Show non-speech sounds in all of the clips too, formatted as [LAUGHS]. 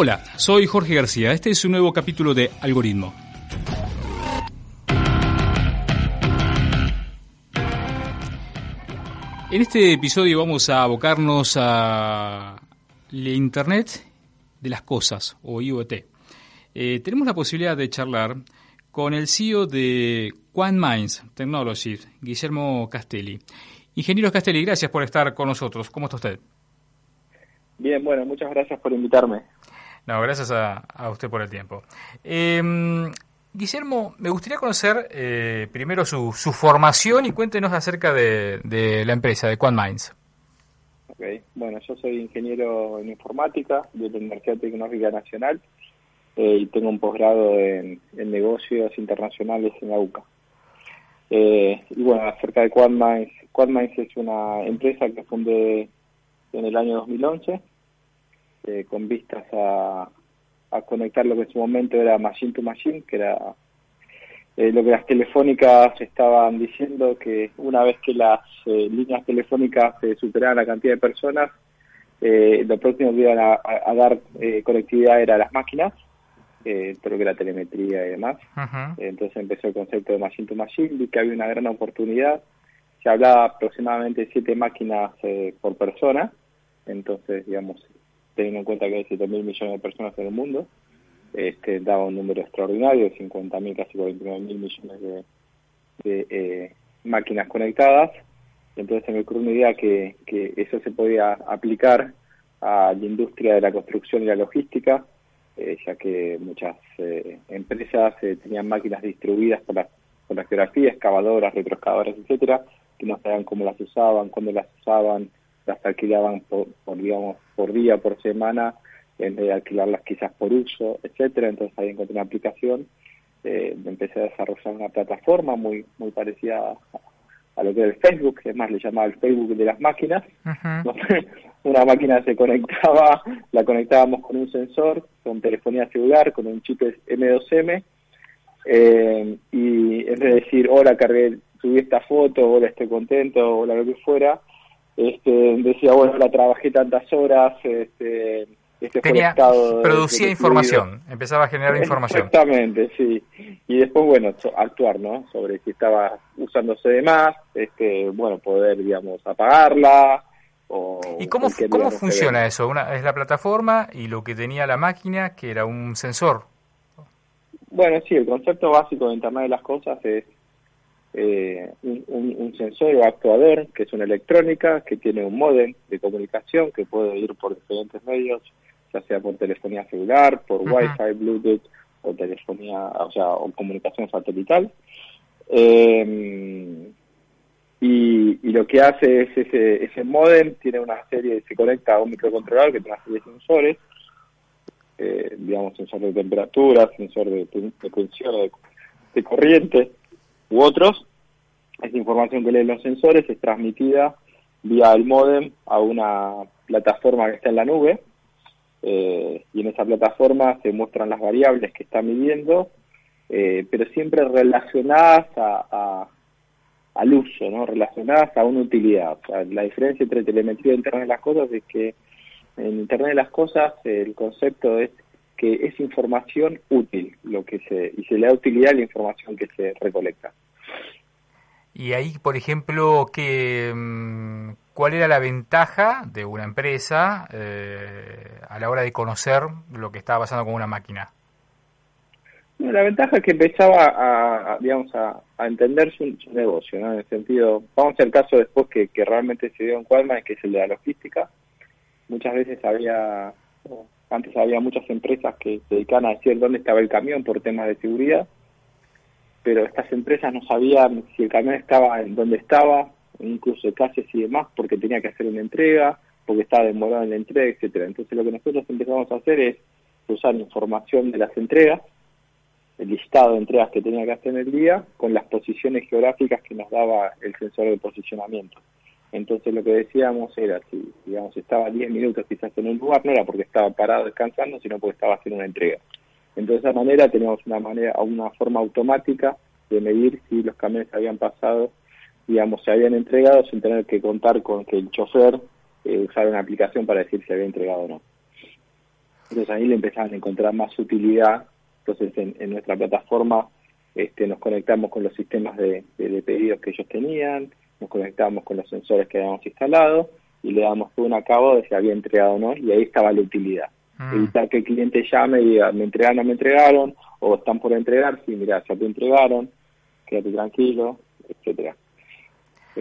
Hola, soy Jorge García. Este es un nuevo capítulo de Algoritmo. En este episodio vamos a abocarnos a la Internet de las cosas o IoT. Eh, tenemos la posibilidad de charlar con el CEO de QuantMinds Technologies, Guillermo Castelli. Ingeniero Castelli, gracias por estar con nosotros. ¿Cómo está usted? Bien, bueno, muchas gracias por invitarme. No, gracias a, usted por el tiempo. Em, Guillermo, me gustaría conocer eh, primero su, su, formación y cuéntenos acerca de, la empresa, de QuantMinds. Ok, bueno, yo soy ingeniero en informática de la Universidad Tecnológica Nacional eh, y tengo un posgrado en, negocios internacionales en la UCA. Eh, y bueno, acerca de QuantMinds, QuantMinds es una empresa que fundé en el año 2011 eh, con vistas a, conectar lo que en su momento era machine to machine, que era eh, lo que las telefónicas estaban diciendo, que una vez que las eh, líneas telefónicas superaban la cantidad de personas, lo próximo que iban a, dar conectividad era las máquinas, todo lo que era telemetría y demás. entonces empezó el concepto de machine to machine, vi que había una gran oportunidad. Se hablaba aproximadamente de siete máquinas por persona, entonces, digamos, teniendo en cuenta que hay 7 mil millones de personas en el mundo, este, daba un número extraordinario, 50 mil, casi 49 mil millones de, eh, máquinas conectadas. Entonces se me ocurrió una idea que, eso se podía aplicar a la industria de la construcción y la logística, eh, ya que muchas eh, empresas tenían máquinas distribuidas por la, por la geografía, excavadoras, retroexcavadoras, etcétera, que no sabían cómo las usaban, cuándo las usaban, las alquilaban por, digamos, por día, por semana, en vez de alquilarlas quizás por uso, etcétera. Entonces ahí encontré una aplicación, eh, empecé a desarrollar una plataforma muy muy parecida a, lo que era el Facebook, es más, le llamaba el Facebook de las máquinas. [LAUGHS] una máquina se conectaba, la conectábamos con un sensor, con telefonía celular, con un chip M2M, eh, y es decir, hola, cargué, subí esta foto, hola, estoy contento, hola, lo que fuera, este, decía, bueno, la trabajé tantas horas, este, este producía información, empezaba a generar información. Exactamente, sí. Y después, bueno, actuar, ¿no? Sobre si estaba usándose de más, este, bueno, poder, digamos, apagarla. O ¿Y cómo, cómo funciona eso? Una, es la plataforma y lo que tenía la máquina, que era un sensor. Bueno, sí, el concepto básico de Internet de las Cosas es eh, un, sensor o actuador que es una electrónica que tiene un modem de comunicación que puede ir por diferentes medios, ya sea por telefonía celular, por Wi-Fi, Bluetooth o telefonía, o sea, o comunicación satelital. Em, y, lo que hace es ese, ese modem tiene una serie, se conecta a un microcontrolador que tiene una serie de sensores, eh, digamos, sensor de temperatura, sensor de, de tensión, de, de corriente u otros, esa información que leen los sensores es transmitida vía el modem a una plataforma que está en la nube eh, y en esa plataforma se muestran las variables que está midiendo, eh, pero siempre relacionadas a, al uso, ¿no? relacionadas a una utilidad. la diferencia entre telemetría e Internet de las Cosas es que en Internet de las Cosas el concepto es que es información útil lo que se y se le da utilidad a la información que se recolecta. Y ahí, por ejemplo, que, mm, ¿cuál era la ventaja de una empresa eh, a la hora de conocer lo que estaba pasando con una máquina? la ventaja es que empezaba a, digamos, a, entender su, negocio, ¿no? En el sentido, vamos al caso después que, realmente se dio en Cuadma, que es el de la logística. Muchas veces había, antes había muchas empresas que se dedicaban a decir dónde estaba el camión por temas de seguridad pero estas empresas no sabían si el camión estaba en donde estaba, incluso casi y demás, porque tenía que hacer una entrega, porque estaba demorado en la entrega, etcétera. Entonces lo que nosotros empezamos a hacer es usar información de las entregas, el listado de entregas que tenía que hacer en el día, con las posiciones geográficas que nos daba el sensor de posicionamiento. Entonces lo que decíamos era, si digamos estaba 10 minutos quizás en un lugar, no era porque estaba parado descansando, sino porque estaba haciendo una entrega. Entonces, de esa manera teníamos una manera, una forma automática de medir si los camiones habían pasado, digamos, se habían entregado sin tener que contar con que el chofer eh, usara una aplicación para decir si había entregado o no. Entonces ahí le empezaban a encontrar más utilidad. Entonces en, nuestra plataforma este, nos conectamos con los sistemas de, pedidos que ellos tenían, nos conectamos con los sensores que habíamos instalado y le damos todo un acabo de si había entregado o no, y ahí estaba la utilidad. Mm. Evitar que el cliente llame y diga, me entregaron o me entregaron, o están por entregar, sí, mira, ya te entregaron, quédate tranquilo, etcétera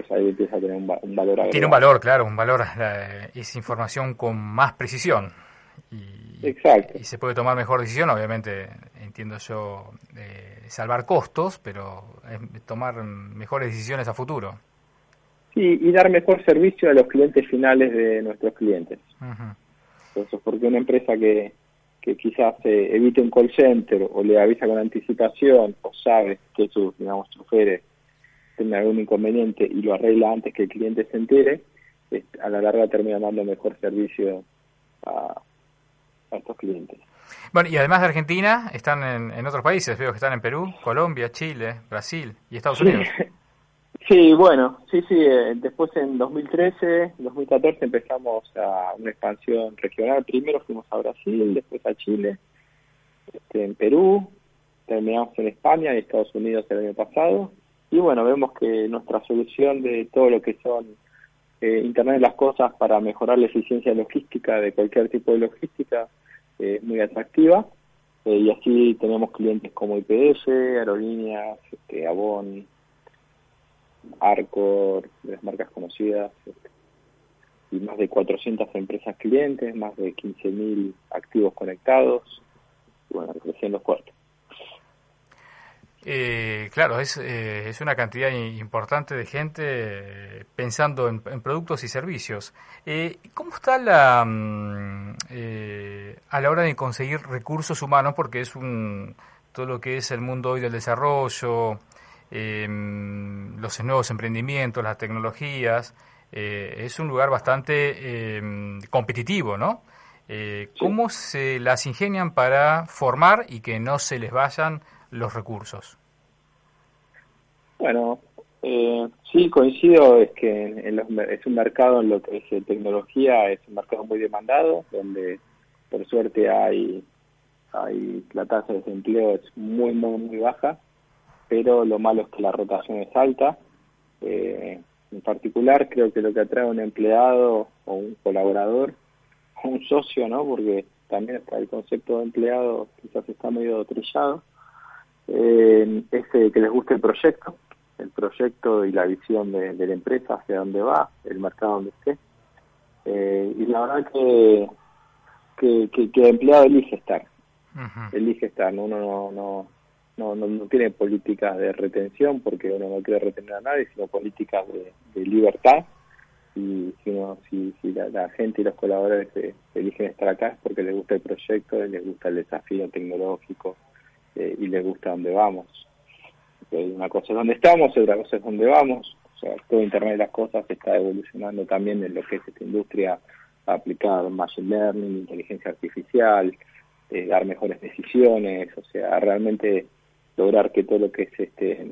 pues ahí empieza a tener un, valor agregado. Tiene un valor, claro, un valor, eh, es información con más precisión. Y, Exacto. Y se puede tomar mejor decisión, obviamente, entiendo yo, eh, salvar costos, pero tomar mejores decisiones a futuro. Sí, y dar mejor servicio a los clientes finales de nuestros clientes. Entonces, porque una empresa que, que quizás eh, evite un call center o le avisa con anticipación o sabe que sus, digamos, choferes tiene algún inconveniente y lo arregla antes que el cliente se entere, a la larga termina dando mejor servicio a, estos clientes. Bueno, y además de Argentina, están en, otros países, veo que están en Perú, Colombia, Chile, Brasil y Estados Unidos. Sí, [LAUGHS] bueno, sí, sí, eh, después en 2013, 2014 empezamos a una expansión regional, primero fuimos a Brasil, después a Chile, este, en Perú, terminamos en España y Estados Unidos el año pasado, y bueno, vemos que nuestra solución de todo lo que son eh, Internet de las Cosas para mejorar la eficiencia logística de cualquier tipo de logística eh, es muy atractiva. Y así tenemos clientes como IPS, Aerolíneas, este, Avon, Arcor, las marcas conocidas, y más de 400 empresas clientes, más de 15.000 activos conectados, y bueno, creciendo fuerte. Eh, claro, es, eh, es una cantidad importante de gente eh, pensando en, productos y servicios. Eh, ¿Cómo está la mm, a la hora de conseguir recursos humanos? Porque es un todo lo que es el mundo hoy del desarrollo, em, los nuevos emprendimientos, las tecnologías, es un lugar bastante em, competitivo, ¿no? ¿Cómo se las ingenian para formar y que no se les vayan los recursos? Bueno, eh, sí, coincido, es que es un mercado en lo que es eh, tecnología, es un mercado muy demandado, donde por suerte hay, hay la tasa de desempleo es muy, muy, muy baja, pero lo malo es que la rotación es alta. Eh, en particular, creo que lo que atrae a un empleado o un colaborador o un socio, ¿no? Porque también está el concepto de empleado quizás está medio trillado, eh, es que les guste el proyecto, el proyecto y la visión de, la empresa hacia dónde va, el mercado donde esté. Eh, y la verdad que, que, que, el empleado elige estar, elige estar, uno no, no, no, no, tiene políticas de retención porque uno no quiere retener a nadie, sino políticas de, libertad. Y si, uno, si, si la, gente y los colaboradores eligen estar acá es porque les gusta el proyecto, les gusta el desafío tecnológico eh, y les gusta dónde vamos una cosa es donde estamos otra cosa es donde vamos. O sea, todo Internet de las cosas está evolucionando también en lo que es esta industria aplicada Machine Learning, inteligencia artificial, eh, dar mejores decisiones, o sea, realmente lograr que todo lo que es este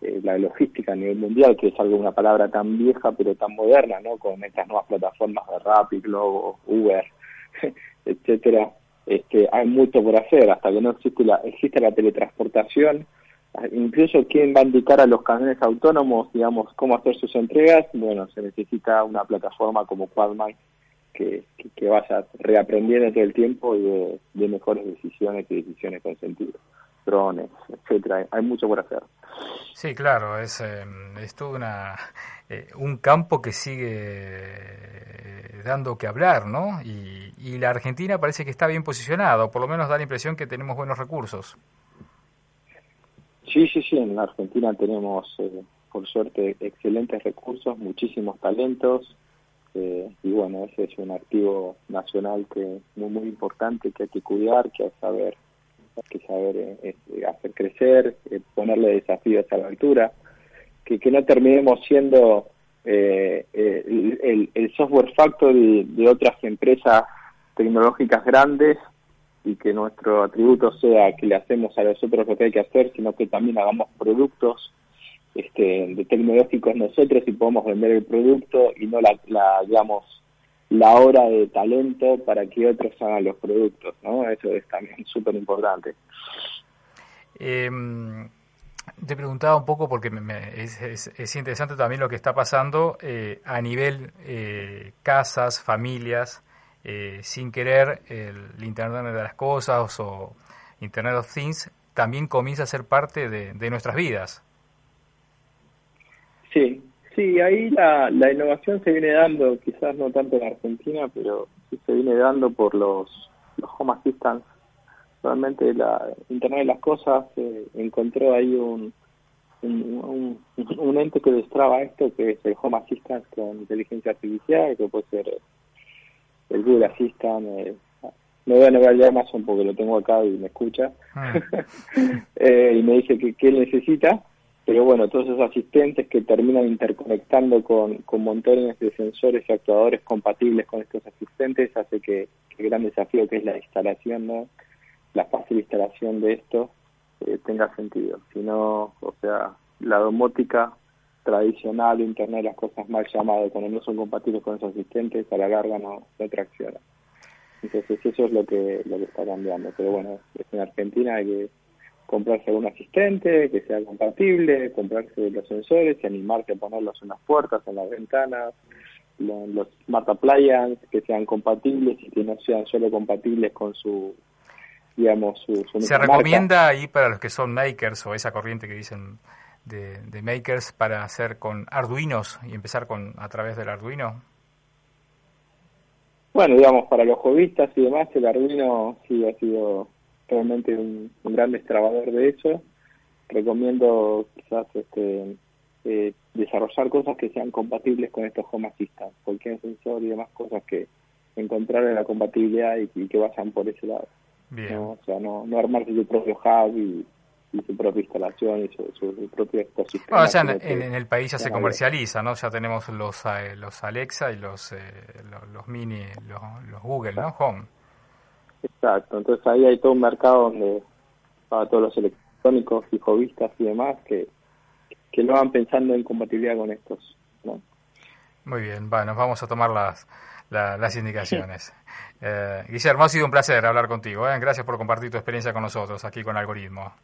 eh, la logística a nivel mundial, que es algo una palabra tan vieja pero tan moderna, ¿no? Con estas nuevas plataformas de Rapid, Globo, Uber, [LAUGHS] etcétera, este, hay mucho por hacer, hasta que no existe la, existe la teletransportación, incluso quién va a indicar a los camiones autónomos, digamos, cómo hacer sus entregas, bueno, se necesita una plataforma como Quadmind que, que, vaya reaprendiendo todo el tiempo y de, mejores decisiones y decisiones con sentido. Drones, etcétera, hay mucho por hacer. Sí, claro, es, eh, es todo una, eh, un campo que sigue eh, dando que hablar, ¿no? Y, y la Argentina parece que está bien posicionada, o por lo menos da la impresión que tenemos buenos recursos. Sí, sí, sí, en la Argentina tenemos, eh, por suerte, excelentes recursos, muchísimos talentos, eh, y bueno, ese es un activo nacional que muy, muy importante, que hay que cuidar, que hay que saber, que saber eh, este, hacer crecer, ponerle desafíos a la altura, que, que no terminemos siendo el, el, software factory de otras empresas tecnológicas grandes y que nuestro atributo sea que le hacemos a los otros lo que hay que hacer, sino que también hagamos productos este, tecnológicos nosotros y podemos vender el producto y no la, la digamos, la hora de talento para que otros hagan los productos, ¿no? Eso es también [LAUGHS] súper importante. Em, te preguntaba un poco porque es, interesante también lo que está pasando eh, a nivel eh, casas, familias, eh, sin querer el Internet de las Cosas o Internet of Things también comienza a ser parte de, nuestras vidas. Sí, sí, ahí la, la innovación se viene dando, quizás no tanto en Argentina, pero sí se viene dando por los, los Home Assistants. Realmente la Internet de las Cosas eh, encontró ahí un, un, un, ente que destraba esto, que es el Home Assistant con inteligencia artificial, que puede ser el Google Assistant, eh, me voy a negar ya Amazon porque lo tengo acá y me escucha ah. [LAUGHS] eh, y me dice que, que él necesita, pero bueno, todos esos asistentes que terminan interconectando con, con montones de sensores y actuadores compatibles con estos asistentes hace que, el gran desafío que es la instalación, ¿no? la fácil instalación de esto eh, tenga sentido. Si no, o sea, la domótica tradicional, Internet, las cosas mal llamadas, cuando no son compatibles con esos asistentes, a la larga no, no tracciona. Entonces eso es lo que, lo que está cambiando. Pero bueno, en Argentina que comprarse un asistente que sea compatible, comprarse los sensores y animarse a ponerlos en las puertas, en las ventanas, los, smart appliances que sean compatibles y que no sean solo compatibles con su digamos su, se recomienda ahí para los que son makers o esa corriente que dicen de, de makers para hacer con arduinos y empezar con a través del arduino bueno, digamos, para los hobbyistas y demás, el Arduino sí ha sido realmente un, gran destrabador de eso. Recomiendo quizás este, eh, desarrollar cosas que sean compatibles con estos Home Assistant, cualquier sensor y demás cosas que encontrar en la compatibilidad y, que vayan por ese lado. Bien. O sea, no, no armarse su propio hub y, y su propia instalación y su, propio ecosistema. o sea, en, el país ya se comercializa, ¿no? Ya tenemos los eh, los Alexa y los, eh, los, Mini, los, Google, ¿no? Home. Exacto, entonces ahí hay todo un mercado donde para todos los electrónicos y hobbyistas y demás que, que lo van pensando en compatibilidad con estos, ¿no? Muy bien, bueno, vamos a tomar las, las indicaciones. [LAUGHS] Eh, Guillermo, ha sido un placer hablar contigo. Gracias por compartir tu experiencia con nosotros aquí con Algoritmo.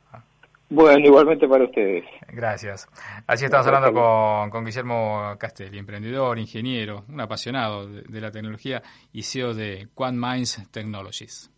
Bueno, igualmente para ustedes. Gracias. Así estamos hablando con, con, Guillermo Castelli, emprendedor, ingeniero, un apasionado de, de la tecnología y CEO de Quant Minds Technologies.